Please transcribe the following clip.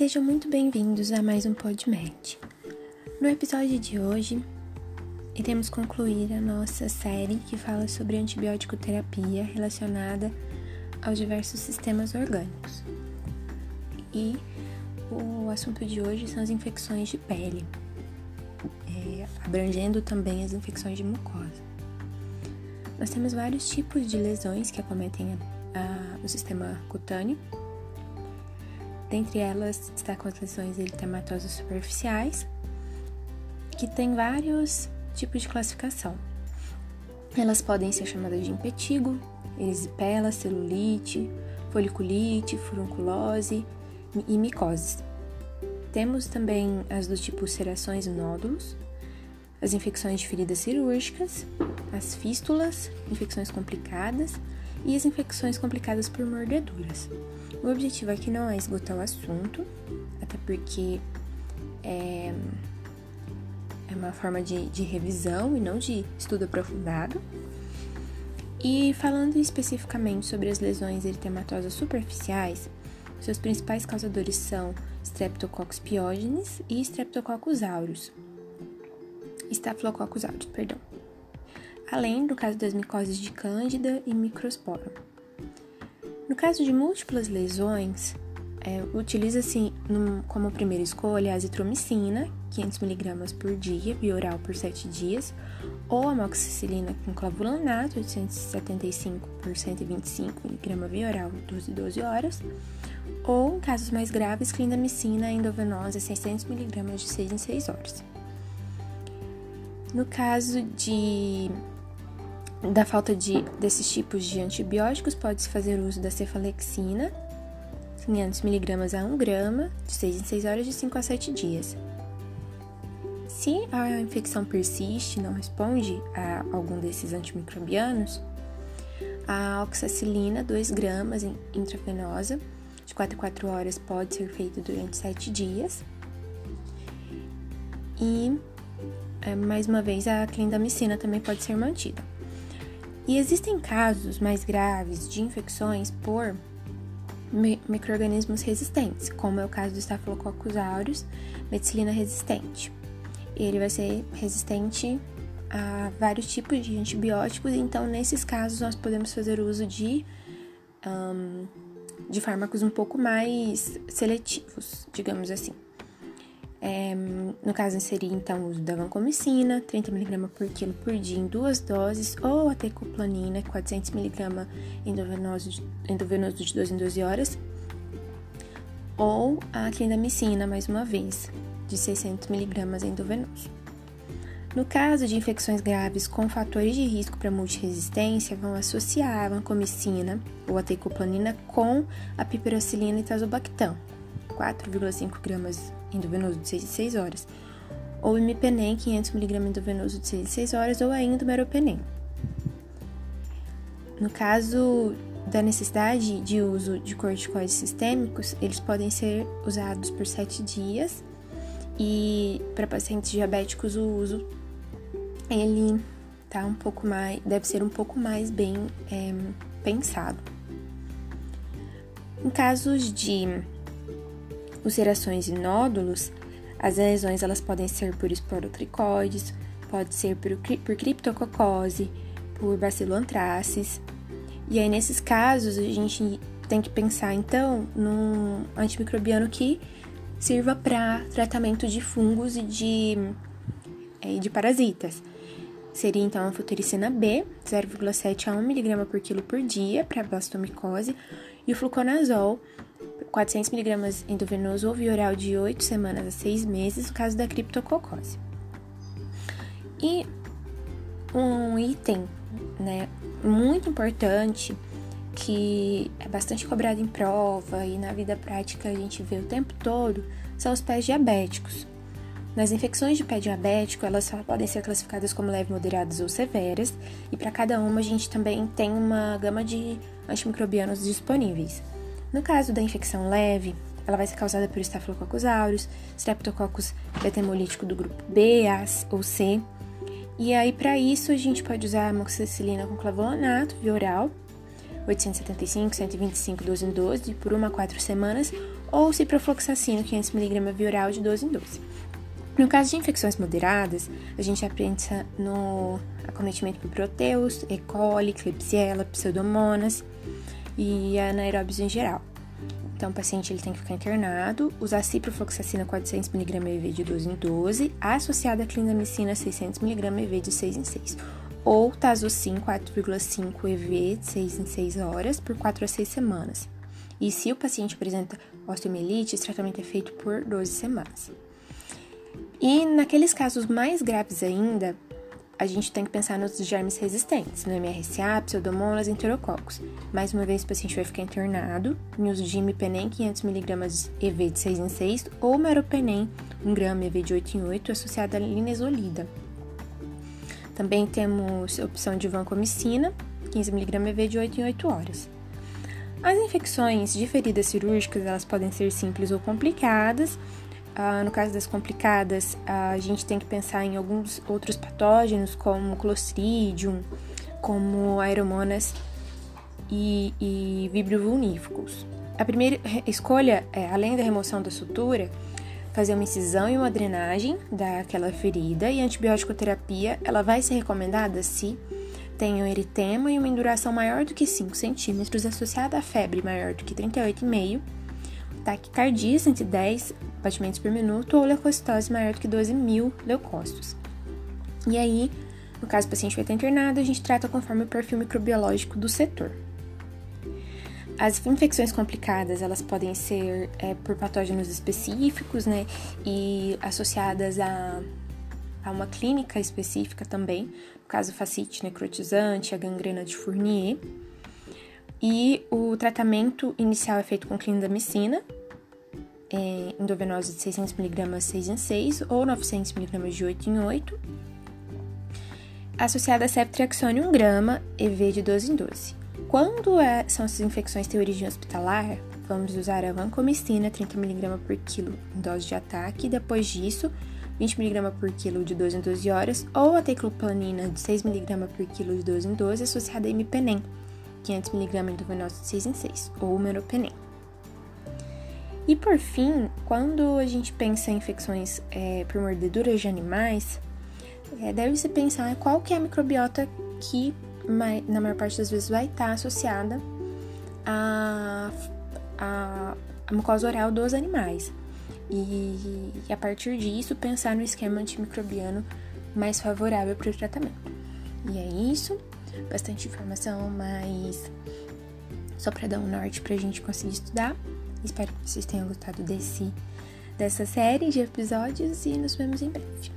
Sejam muito bem-vindos a mais um PodMed. No episódio de hoje, iremos concluir a nossa série que fala sobre antibiótico terapia relacionada aos diversos sistemas orgânicos. E o assunto de hoje são as infecções de pele, é, abrangendo também as infecções de mucosa. Nós temos vários tipos de lesões que acometem a, a, o sistema cutâneo Dentre elas destacam as lesões eritematosas superficiais, que tem vários tipos de classificação. Elas podem ser chamadas de impetigo, erisipela, celulite, foliculite, furunculose e micoses. Temos também as do tipo ulcerações e nódulos, as infecções de feridas cirúrgicas, as fístulas, infecções complicadas e as infecções complicadas por mordeduras. O objetivo aqui não é esgotar o assunto, até porque é, é uma forma de, de revisão e não de estudo aprofundado. E falando especificamente sobre as lesões eritematosas superficiais, seus principais causadores são Streptococcus pyogenes e Streptococcus aureus. Staphylococcus aureus, perdão. Além do caso das micoses de Cândida e Microsporum. No caso de múltiplas lesões, é, utiliza-se como primeira escolha a azitromicina, 500mg por dia, via oral por 7 dias, ou amoxicilina com clavulanato, 875 por 125mg via oral, 12 12 horas, ou, em casos mais graves, clindamicina endovenosa, 600mg de 6 em 6 horas. No caso de da falta de, desses tipos de antibióticos, pode-se fazer uso da cefalexina, 500mg a 1 grama, de 6 em 6 horas, de 5 a 7 dias. Se a infecção persiste não responde a algum desses antimicrobianos, a oxacilina, 2 gramas intravenosa, de 4 em 4 horas, pode ser feita durante 7 dias. E, é, mais uma vez, a clindamicina também pode ser mantida. E existem casos mais graves de infecções por microorganismos resistentes, como é o caso do Staphylococcus aureus, meticilina resistente. Ele vai ser resistente a vários tipos de antibióticos, então nesses casos nós podemos fazer uso de, um, de fármacos um pouco mais seletivos, digamos assim. É, no caso, seria então o uso da vancomicina, 30mg por quilo por dia em duas doses, ou a tecoplanina, 400mg endovenoso, endovenoso de 12 em 12 horas, ou a clindamicina, mais uma vez, de 600mg endovenoso. No caso de infecções graves com fatores de risco para multiresistência, vão associar a vancomicina ou a tecoplanina com a piperacilina e tazobactam, 4,5 gramas endovenoso de 6 em 6 horas, ou imipenem 500mg endovenoso de 6 em 6 horas, ou ainda meropenem. No caso da necessidade de uso de corticoides sistêmicos, eles podem ser usados por 7 dias e para pacientes diabéticos o uso ele tá um pouco mais, deve ser um pouco mais bem é, pensado. Em casos de ulcerações e nódulos, as lesões elas podem ser por esporotricoides, pode ser por, por criptococose, por bacilo antracis. E aí, nesses casos, a gente tem que pensar, então, num antimicrobiano que sirva para tratamento de fungos e de, é, de parasitas. Seria, então, a futericina B, 0,7 a 1 mg por quilo por dia para blastomicose, e o fluconazol, 400mg endovenoso ou via oral de 8 semanas a 6 meses, no caso da criptococose. E um item né, muito importante que é bastante cobrado em prova e na vida prática a gente vê o tempo todo são os pés diabéticos. Nas infecções de pé diabético, elas só podem ser classificadas como leve, moderadas ou severas, e para cada uma a gente também tem uma gama de antimicrobianos disponíveis. No caso da infecção leve, ela vai ser causada por Staphylococcus aureus, Streptococcus betamolítico do grupo B, A ou C. E aí, para isso, a gente pode usar amoxicilina com clavulanato via oral, 875, 125, 12 em 12, por 1 a 4 semanas, ou ciprofloxacino 500mg via oral de 12 em 12. No caso de infecções moderadas, a gente aprende no acometimento por proteus, E. coli, Klebsiella, Pseudomonas e anaeróbios em geral. Então, o paciente ele tem que ficar internado, usar ciprofloxacina 400mg EV de 12 em 12, associada a clindamicina 600mg EV de 6 em 6, ou tazocin 4,5 EV de 6 em 6 horas por 4 a 6 semanas. E se o paciente apresenta osteomielite, esse tratamento é feito por 12 semanas. E naqueles casos mais graves ainda, a gente tem que pensar nos germes resistentes, no MRSA, pseudomonas e enterococos. Mais uma vez, o paciente vai ficar internado em uso de imipenem 500mg EV de 6 em 6 ou meropenem 1 grama EV de 8 em 8 associado à linezolida. Também temos a opção de vancomicina, 15mg EV de 8 em 8 horas. As infecções de feridas cirúrgicas, elas podem ser simples ou complicadas, ah, no caso das complicadas, a gente tem que pensar em alguns outros patógenos, como Clostridium, como Aeromonas e, e Vibrio vulníficos. A primeira escolha é, além da remoção da sutura, fazer uma incisão e uma drenagem daquela ferida e a antibiótico terapia ela vai ser recomendada se tem um eritema e uma induração maior do que 5 centímetros associada a febre maior do que 38,5 taquicardia 110 batimentos por minuto ou leucocitose maior do que 12 mil leucócitos. E aí, no caso do paciente vai estar internado, a gente trata conforme o perfil microbiológico do setor. As infecções complicadas, elas podem ser é, por patógenos específicos, né, e associadas a, a uma clínica específica também, no caso facite necrotizante, a gangrena de Fournier, e o tratamento inicial é feito com clindamicina, é, endovenosa de 600mg 6 em 6 ou 900mg de 8 em 8, associada a ceftriaxone 1 grama EV de 12 em 12. Quando é, são essas infecções de origem hospitalar, vamos usar a vancomicina 30mg por quilo em dose de ataque e depois disso 20mg por quilo de 12 em 12 horas ou a tecloplanina de 6mg por quilo de 12 em 12 associada a imipenem 500mg endovenosa de 6 em 6, ou meropenem. E por fim, quando a gente pensa em infecções é, por mordeduras de animais, é, deve-se pensar qual que é a microbiota que na maior parte das vezes vai estar associada à, à, à mucosa oral dos animais. E, e a partir disso pensar no esquema antimicrobiano mais favorável para o tratamento. E é isso bastante informação, mas só para dar um norte para a gente conseguir estudar. Espero que vocês tenham gostado desse dessa série de episódios e nos vemos em breve.